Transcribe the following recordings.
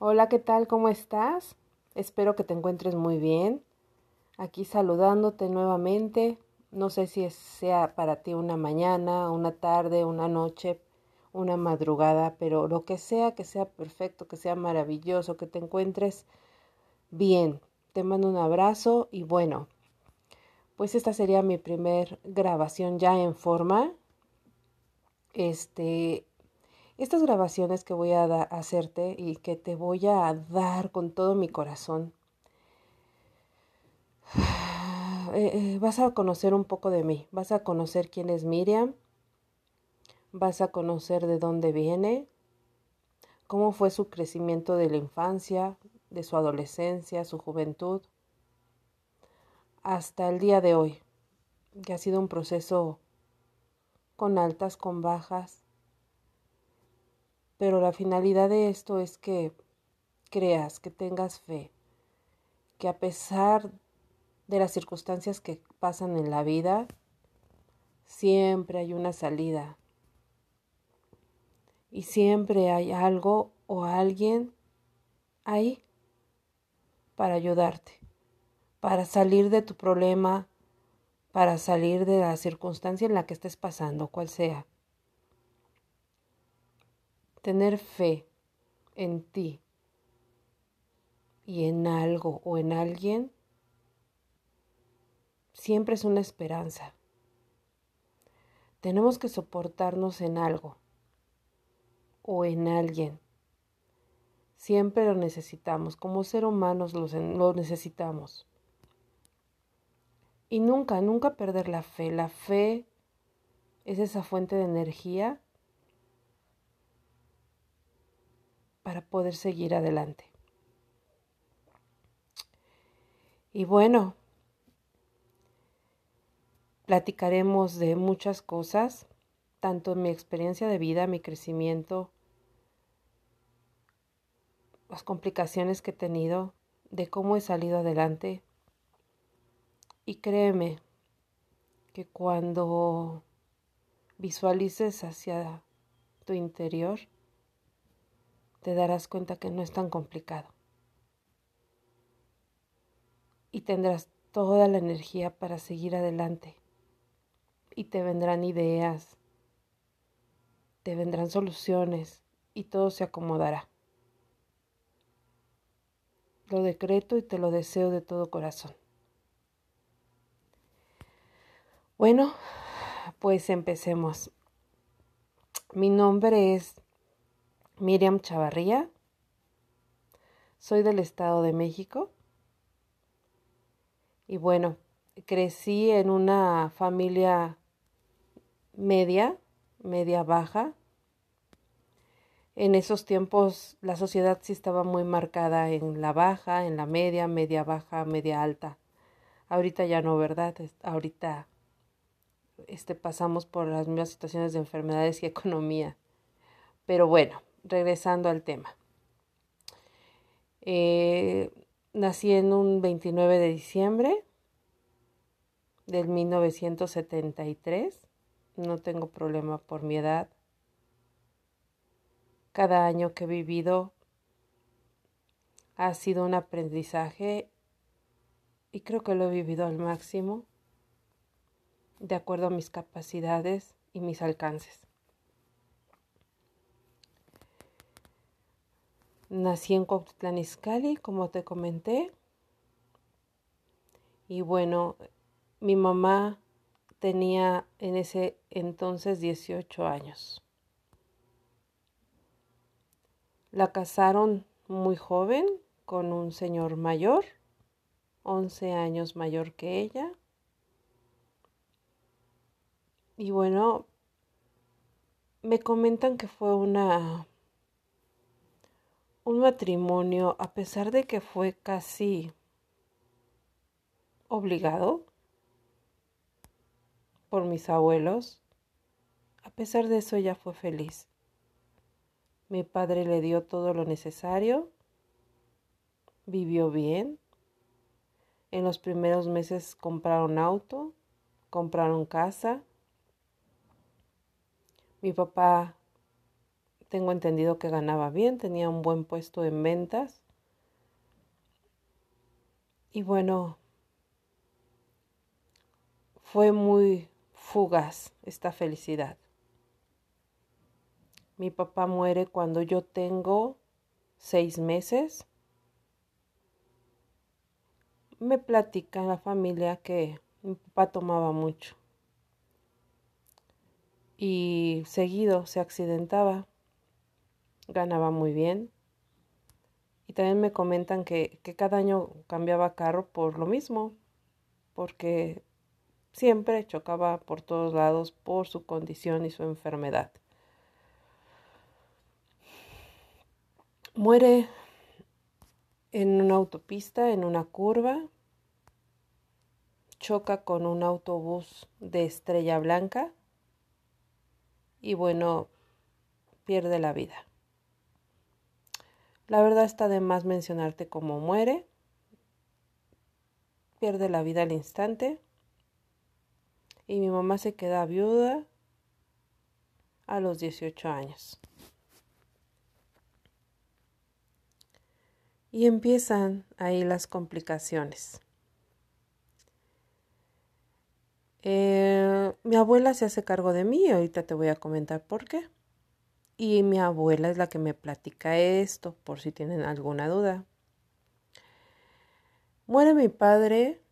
Hola, ¿qué tal? ¿Cómo estás? Espero que te encuentres muy bien. Aquí saludándote nuevamente. No sé si sea para ti una mañana, una tarde, una noche, una madrugada, pero lo que sea, que sea perfecto, que sea maravilloso, que te encuentres bien. Te mando un abrazo y bueno, pues esta sería mi primer grabación ya en forma. Este, estas grabaciones que voy a hacerte y que te voy a dar con todo mi corazón, eh, eh, vas a conocer un poco de mí, vas a conocer quién es Miriam, vas a conocer de dónde viene, cómo fue su crecimiento de la infancia, de su adolescencia, su juventud, hasta el día de hoy, que ha sido un proceso con altas, con bajas, pero la finalidad de esto es que creas, que tengas fe, que a pesar de las circunstancias que pasan en la vida, siempre hay una salida. Y siempre hay algo o alguien ahí para ayudarte, para salir de tu problema, para salir de la circunstancia en la que estés pasando, cual sea tener fe en ti y en algo o en alguien siempre es una esperanza. Tenemos que soportarnos en algo o en alguien. Siempre lo necesitamos, como ser humanos lo, necesitamos. Y nunca, nunca perder la fe. La fe es esa fuente de energía para poder seguir adelante. Y bueno, platicaremos de muchas cosas, tanto mi experiencia de vida, mi crecimiento, las complicaciones que he tenido, de cómo he salido adelante. Y créeme que cuando visualices hacia tu interior, te darás cuenta que no es tan complicado. Y tendrás toda la energía para seguir adelante. Y te vendrán ideas, te vendrán soluciones y todo se acomodará. Lo decreto y te lo deseo de todo corazón. Bueno, pues empecemos. Mi nombre es Miriam Chavarría. Soy del Estado de México. Y bueno, crecí en una familia media, media baja. En esos tiempos la sociedad sí estaba muy marcada en la baja, en la media, media baja, media alta. Ahorita ya no, ¿verdad? Ahorita este, pasamos por las mismas situaciones de enfermedades y economía. Pero bueno, regresando al tema. Eh, nací en un 29 de diciembre del 1973. No tengo problema por mi edad. Cada año que he vivido ha sido un aprendizaje y creo que lo he vivido al máximo, de acuerdo a mis capacidades y mis alcances. Nací en Cuautitlán Izcalli, como te comenté. Y bueno, mi mamá tenía en ese entonces 18 años. La casaron muy joven con un señor mayor, 11 años mayor que ella. Y bueno, me comentan que fue una un matrimonio, a pesar de que fue casi obligado por mis abuelos, a pesar de eso ella fue feliz. Mi padre le dio todo lo necesario, vivió bien. En los primeros meses compraron auto, compraron casa. Mi papá tengo entendido que ganaba bien, tenía un buen puesto en ventas. Y bueno, fue muy fugaz esta felicidad. Mi papá muere cuando yo tengo seis meses. Me platica la familia que mi papá tomaba mucho y seguido se accidentaba, ganaba muy bien. Y también me comentan que, que cada año cambiaba carro por lo mismo, porque siempre chocaba por todos lados por su condición y su enfermedad. Muere en una autopista, en una curva, choca con un autobús de estrella blanca y bueno, pierde la vida. La verdad está de más mencionarte cómo muere. Pierde la vida al instante. Y mi mamá se queda viuda a los 18 años. Y empiezan ahí las complicaciones. Eh, mi abuela se hace cargo de mí, ahorita te voy a comentar por qué. Y mi abuela es la que me platica esto, por si tienen alguna duda. Muere mi padre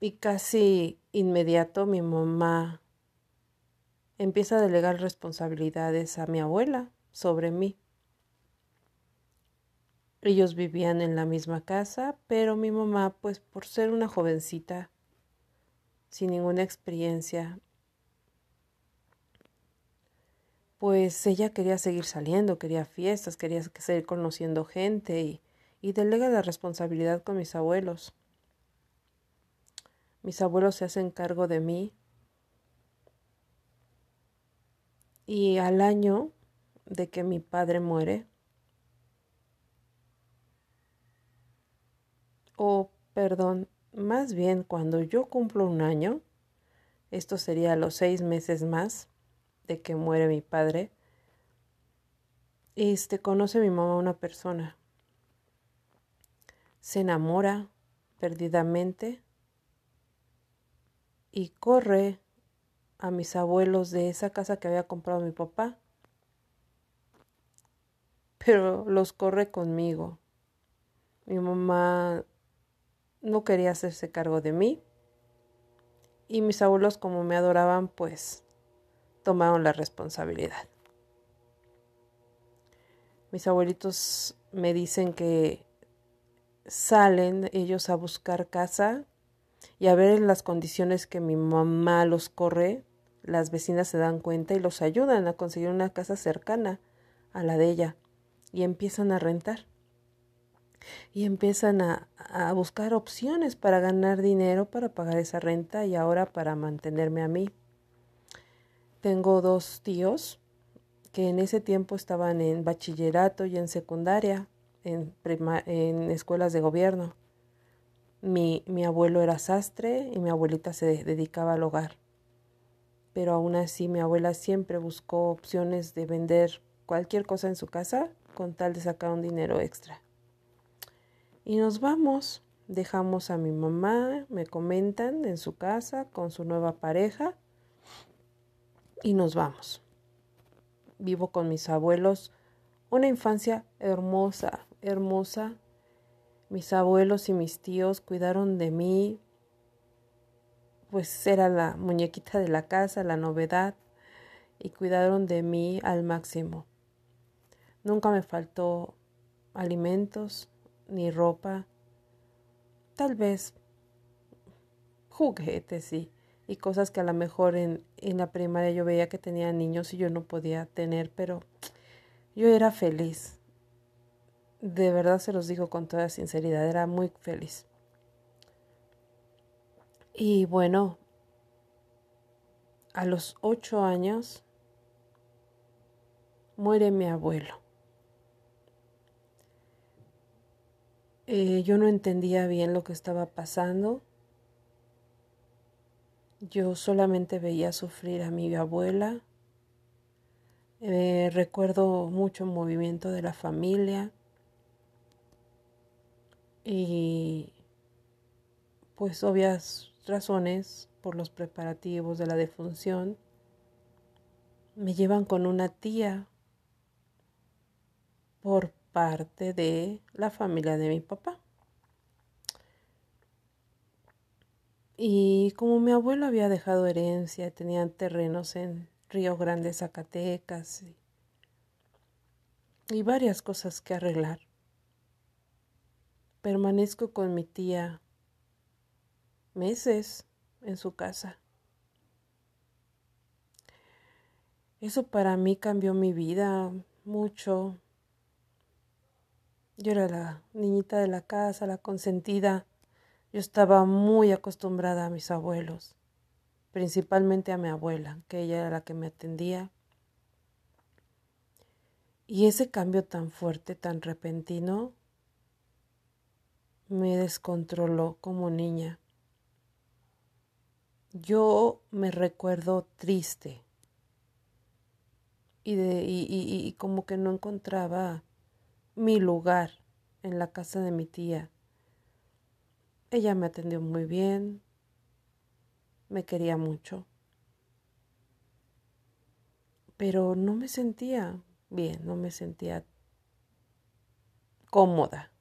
y casi inmediato mi mamá empieza a delegar responsabilidades a mi abuela sobre mí. Ellos vivían en la misma casa, pero mi mamá, pues por ser una jovencita, sin ninguna experiencia, pues ella quería seguir saliendo, quería fiestas, quería seguir conociendo gente y, delega la responsabilidad con mis abuelos. Mis abuelos se hacen cargo de mí y al año de que mi padre muere, o perdón, más bien cuando yo cumplo un año, esto sería los seis meses más de que muere mi padre, este conoce mi mamá una persona, se enamora perdidamente y corre a mis abuelos de esa casa que había comprado mi papá, pero los corre conmigo. Mi mamá no quería hacerse cargo de mí. Y mis abuelos, como me adoraban, pues tomaron la responsabilidad. Mis abuelitos me dicen que salen ellos a buscar casa y a ver en las condiciones que mi mamá los corre, las vecinas se dan cuenta y los ayudan a conseguir una casa cercana a la de ella y empiezan a rentar y empiezan a, a, buscar opciones para ganar dinero para pagar esa renta y ahora para mantenerme a mí. Tengo dos tíos que en ese tiempo estaban en bachillerato y en secundaria, en, escuelas de gobierno. Mi, mi abuelo era sastre y mi abuelita se dedicaba al hogar. Pero aún así mi abuela siempre buscó opciones de vender cualquier cosa en su casa con tal de sacar un dinero extra. Y nos vamos. Dejamos a mi mamá, me comentan, en su casa con su nueva pareja. Y nos vamos. Vivo con mis abuelos una infancia hermosa, hermosa. Mis abuelos y mis tíos cuidaron de mí, pues era la muñequita de la casa, la novedad, y cuidaron de mí al máximo. Nunca me faltó alimentos, ni ropa, tal vez juguetes y, y cosas que a lo mejor en, en la primaria yo veía que tenía niños y yo no podía tener, pero yo era feliz. De verdad se los digo con toda sinceridad, era muy feliz. Y bueno, a los ocho años muere mi abuelo. Eh, yo no entendía bien lo que estaba pasando. Yo solamente veía sufrir a mi abuela. Eh, recuerdo mucho movimiento de la familia y pues obvias razones por los preparativos de la defunción me llevan con una tía por parte de la familia de mi papá. Y como mi abuelo había dejado herencia, tenían terrenos en Río Grande, Zacatecas y, y varias cosas que arreglar. Permanezco con mi tía meses en su casa. Eso para mí cambió mi vida mucho. Yo era la niñita de la casa, la consentida. Yo estaba muy acostumbrada a mis abuelos, principalmente a mi abuela, que ella era la que me atendía. Y ese cambio tan fuerte, tan repentino, me descontroló como niña. Yo me recuerdo triste y, de, y, y, y como que no encontraba mi lugar en la casa de mi tía ella me atendió muy bien, me quería mucho, pero no me sentía bien, no me sentía cómoda.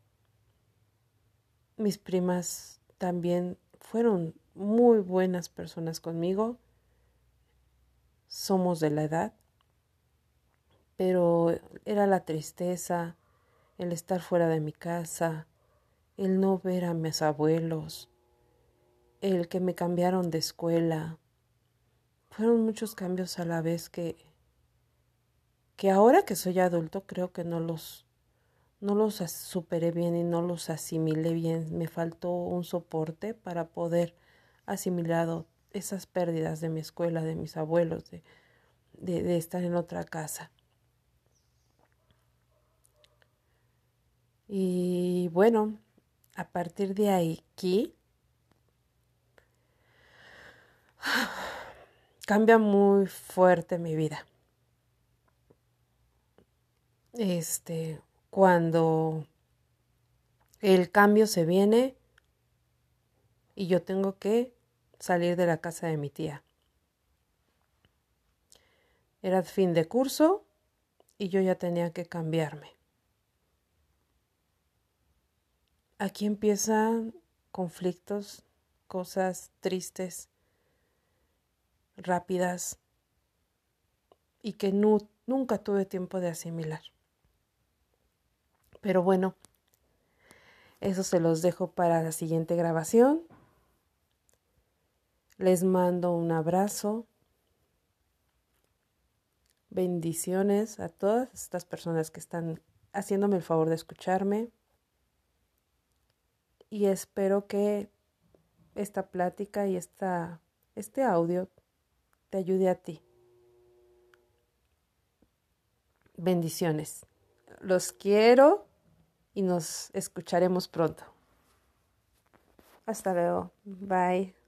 Mis primas también fueron muy buenas personas conmigo, somos de la edad, pero era la tristeza, el estar fuera de mi casa, el no ver a mis abuelos, el que me cambiaron de escuela. Fueron muchos cambios a la vez que que ahora que soy adulto creo que no los no los superé bien y no los asimilé bien. Me faltó un soporte para poder asimilar esas pérdidas de mi escuela, de mis abuelos, de, de, de estar en otra casa. Y bueno, a partir de aquí cambia muy fuerte mi vida. Este, cuando el cambio se viene y yo tengo que salir de la casa de mi tía. Era fin de curso y yo ya tenía que cambiarme. Aquí empiezan conflictos, cosas tristes, rápidas y que nunca tuve tiempo de asimilar. Pero bueno, eso se los dejo para la siguiente grabación. Les mando un abrazo. Bendiciones a todas estas personas que están haciéndome el favor de escucharme y espero que esta plática y esta, este audio te ayude a ti. Bendiciones. Los quiero y nos escucharemos pronto. Hasta luego. Bye.